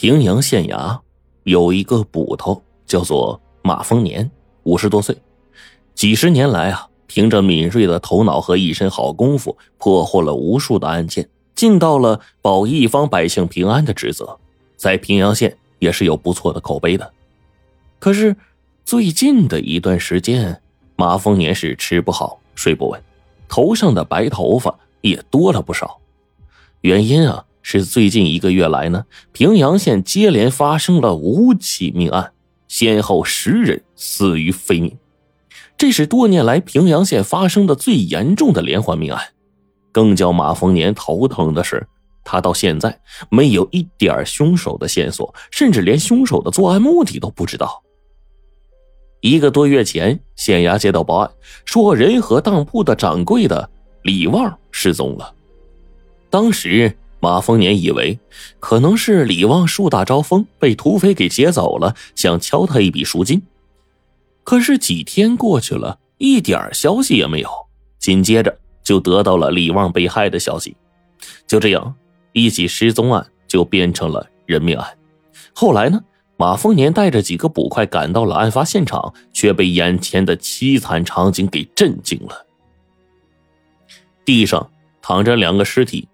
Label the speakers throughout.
Speaker 1: 平阳县衙有一个捕头，叫做马丰年，五十多岁。几十年来啊，凭着敏锐的头脑和一身好功夫，破获了无数的案件，尽到了保一方百姓平安的职责，在平阳县也是有不错的口碑的。可是最近的一段时间，马丰年是吃不好睡不稳，头上的白头发也多了不少。原因啊。是最近一个月来呢，平阳县接连发生了五起命案，先后十人死于非命，这是多年来平阳县发生的最严重的连环命案。更叫马丰年头疼的是，他到现在没有一点凶手的线索，甚至连凶手的作案目的都不知道。一个多月前，县衙接到报案，说仁和当铺的掌柜的李旺失踪了，当时。马丰年以为可能是李旺树大招风，被土匪给劫走了，想敲他一笔赎金。可是几天过去了，一点消息也没有。紧接着就得到了李旺被害的消息。就这样，一起失踪案就变成了人命案。后来呢，马丰年带着几个捕快赶到了案发现场，却被眼前的凄惨场景给震惊了。地上躺着两个尸体。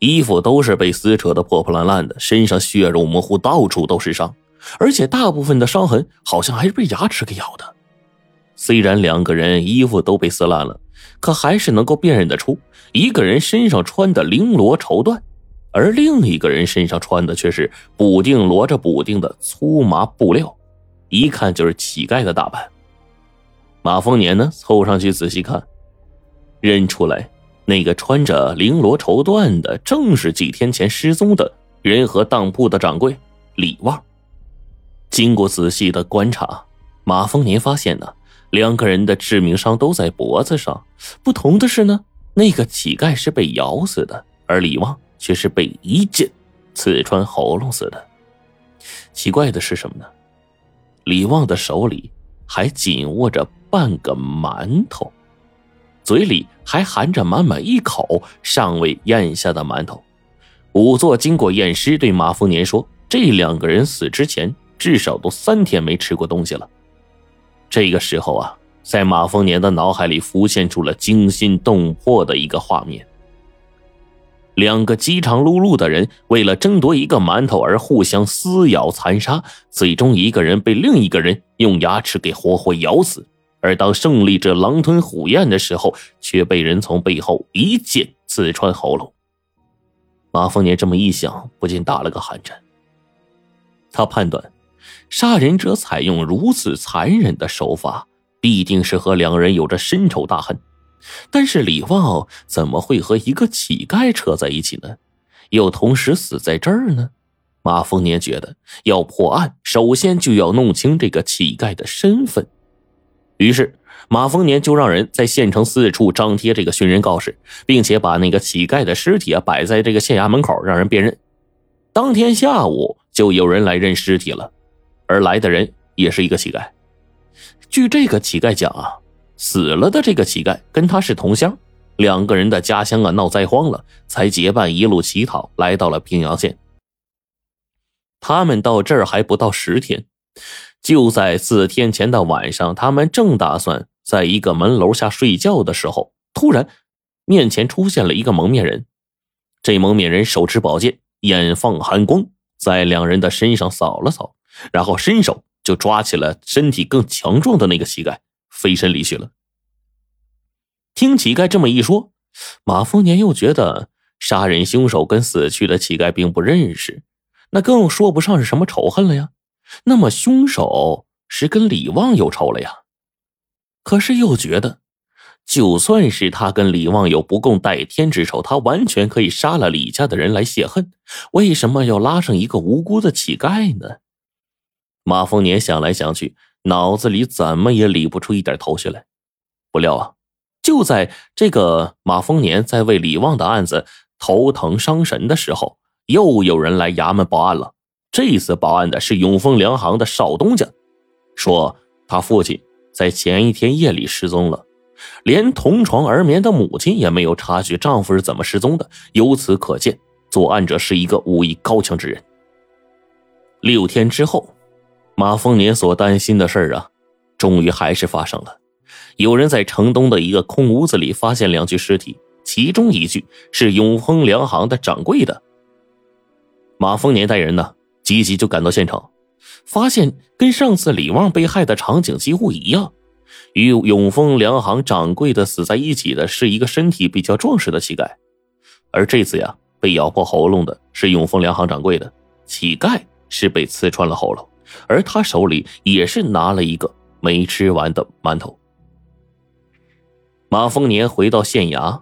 Speaker 1: 衣服都是被撕扯的破破烂烂的，身上血肉模糊，到处都是伤，而且大部分的伤痕好像还是被牙齿给咬的。虽然两个人衣服都被撕烂了，可还是能够辨认得出，一个人身上穿的绫罗绸缎，而另一个人身上穿的却是补丁摞着补丁的粗麻布料，一看就是乞丐的打扮。马丰年呢，凑上去仔细看，认出来。那个穿着绫罗绸缎的，正是几天前失踪的仁和当铺的掌柜李旺。经过仔细的观察，马丰年发现呢，两个人的致命伤都在脖子上。不同的是呢，那个乞丐是被咬死的，而李旺却是被一剑刺穿喉咙死的。奇怪的是什么呢？李旺的手里还紧握着半个馒头。嘴里还含着满满一口尚未咽下的馒头。仵作经过验尸，对马丰年说：“这两个人死之前至少都三天没吃过东西了。”这个时候啊，在马丰年的脑海里浮现出了惊心动魄的一个画面：两个饥肠辘辘的人为了争夺一个馒头而互相撕咬残杀，最终一个人被另一个人用牙齿给活活咬死。而当胜利者狼吞虎咽的时候，却被人从背后一剑刺穿喉咙。马丰年这么一想，不禁打了个寒颤。他判断，杀人者采用如此残忍的手法，必定是和两人有着深仇大恨。但是李旺怎么会和一个乞丐扯在一起呢？又同时死在这儿呢？马丰年觉得，要破案，首先就要弄清这个乞丐的身份。于是，马丰年就让人在县城四处张贴这个寻人告示，并且把那个乞丐的尸体啊摆在这个县衙门口，让人辨认。当天下午就有人来认尸体了，而来的人也是一个乞丐。据这个乞丐讲啊，死了的这个乞丐跟他是同乡，两个人的家乡啊闹灾荒了，才结伴一路乞讨来到了平阳县。他们到这儿还不到十天。就在四天前的晚上，他们正打算在一个门楼下睡觉的时候，突然面前出现了一个蒙面人。这蒙面人手持宝剑，眼放寒光，在两人的身上扫了扫，然后伸手就抓起了身体更强壮的那个乞丐，飞身离去了。听乞丐这么一说，马丰年又觉得杀人凶手跟死去的乞丐并不认识，那更说不上是什么仇恨了呀。那么凶手是跟李旺有仇了呀？可是又觉得，就算是他跟李旺有不共戴天之仇，他完全可以杀了李家的人来泄恨。为什么要拉上一个无辜的乞丐呢？马丰年想来想去，脑子里怎么也理不出一点头绪来。不料啊，就在这个马丰年在为李旺的案子头疼伤神的时候，又有人来衙门报案了。这次报案的是永丰粮行的少东家，说他父亲在前一天夜里失踪了，连同床而眠的母亲也没有察觉丈夫是怎么失踪的。由此可见，作案者是一个武艺高强之人。六天之后，马丰年所担心的事儿啊，终于还是发生了。有人在城东的一个空屋子里发现两具尸体，其中一具是永丰粮行的掌柜的。马丰年带人呢，急急就赶到现场，发现跟上次李旺被害的场景几乎一样。与永丰粮行掌柜的死在一起的是一个身体比较壮实的乞丐，而这次呀，被咬破喉咙的是永丰粮行掌柜的，乞丐是被刺穿了喉咙，而他手里也是拿了一个没吃完的馒头。马丰年回到县衙，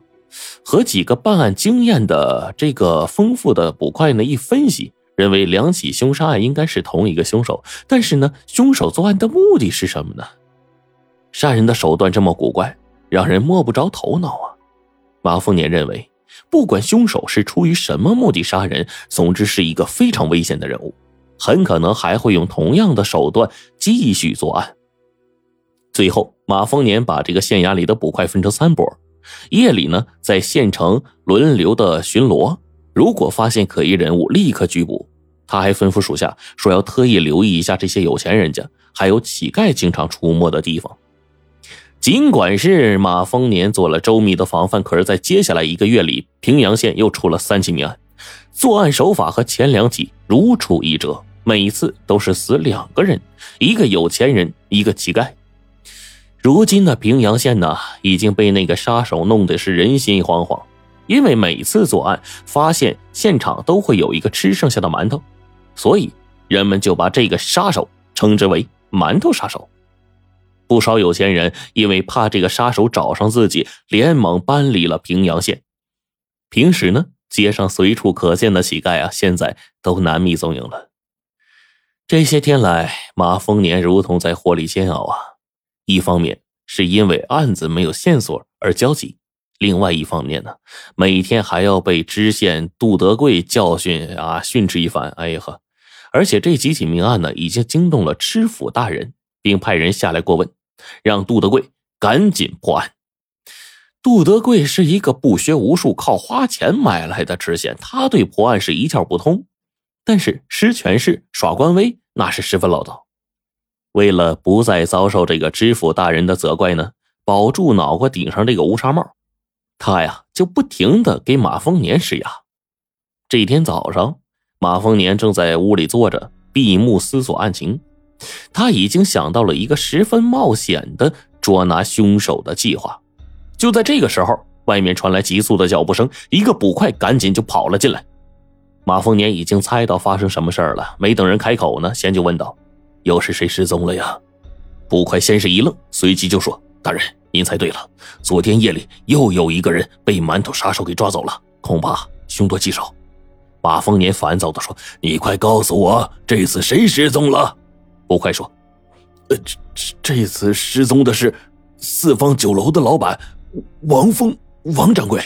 Speaker 1: 和几个办案经验的这个丰富的捕快呢一分析，认为两起凶杀案应该是同一个凶手，但是呢，凶手作案的目的是什么呢？杀人的手段这么古怪，让人摸不着头脑啊！马丰年认为，不管凶手是出于什么目的杀人，总之是一个非常危险的人物，很可能还会用同样的手段继续作案。最后，马丰年把这个县衙里的捕快分成三波，夜里呢在县城轮流的巡逻，如果发现可疑人物，立刻拘捕。他还吩咐属下说要特意留意一下这些有钱人家，还有乞丐经常出没的地方。尽管是马丰年做了周密的防范，可是，在接下来一个月里，平阳县又出了三起命案，作案手法和前两起如出一辙，每次都是死两个人，一个有钱人，一个乞丐。如今的平阳县呢，已经被那个杀手弄得是人心惶惶，因为每次作案发现现场都会有一个吃剩下的馒头，所以人们就把这个杀手称之为“馒头杀手”。不少有钱人因为怕这个杀手找上自己，连忙搬离了平阳县。平时呢，街上随处可见的乞丐啊，现在都难觅踪影了。这些天来，马丰年如同在火里煎熬啊。一方面是因为案子没有线索而焦急，另外一方面呢，每天还要被知县杜德贵教训啊训斥一番。哎呀呵，而且这几起命案呢，已经惊动了知府大人，并派人下来过问。让杜德贵赶紧破案。杜德贵是一个不学无术、靠花钱买来的知县，他对破案是一窍不通。但是施权势、耍官威，那是十分唠叨。为了不再遭受这个知府大人的责怪呢，保住脑瓜顶上这个乌纱帽，他呀就不停的给马丰年施压。这天早上，马丰年正在屋里坐着，闭目思索案情。他已经想到了一个十分冒险的捉拿凶手的计划。就在这个时候，外面传来急促的脚步声，一个捕快赶紧就跑了进来。马丰年已经猜到发生什么事儿了，没等人开口呢，先就问道：“又是谁失踪了呀？”捕快先是一愣，随即就说：“大人，您猜对了，昨天夜里又有一个人被馒头杀手给抓走了，恐怕凶多吉少。”马丰年烦躁地说：“你快告诉我，这次谁失踪了？”捕快说：“呃，这这这次失踪的是四方酒楼的老板王峰王掌柜。”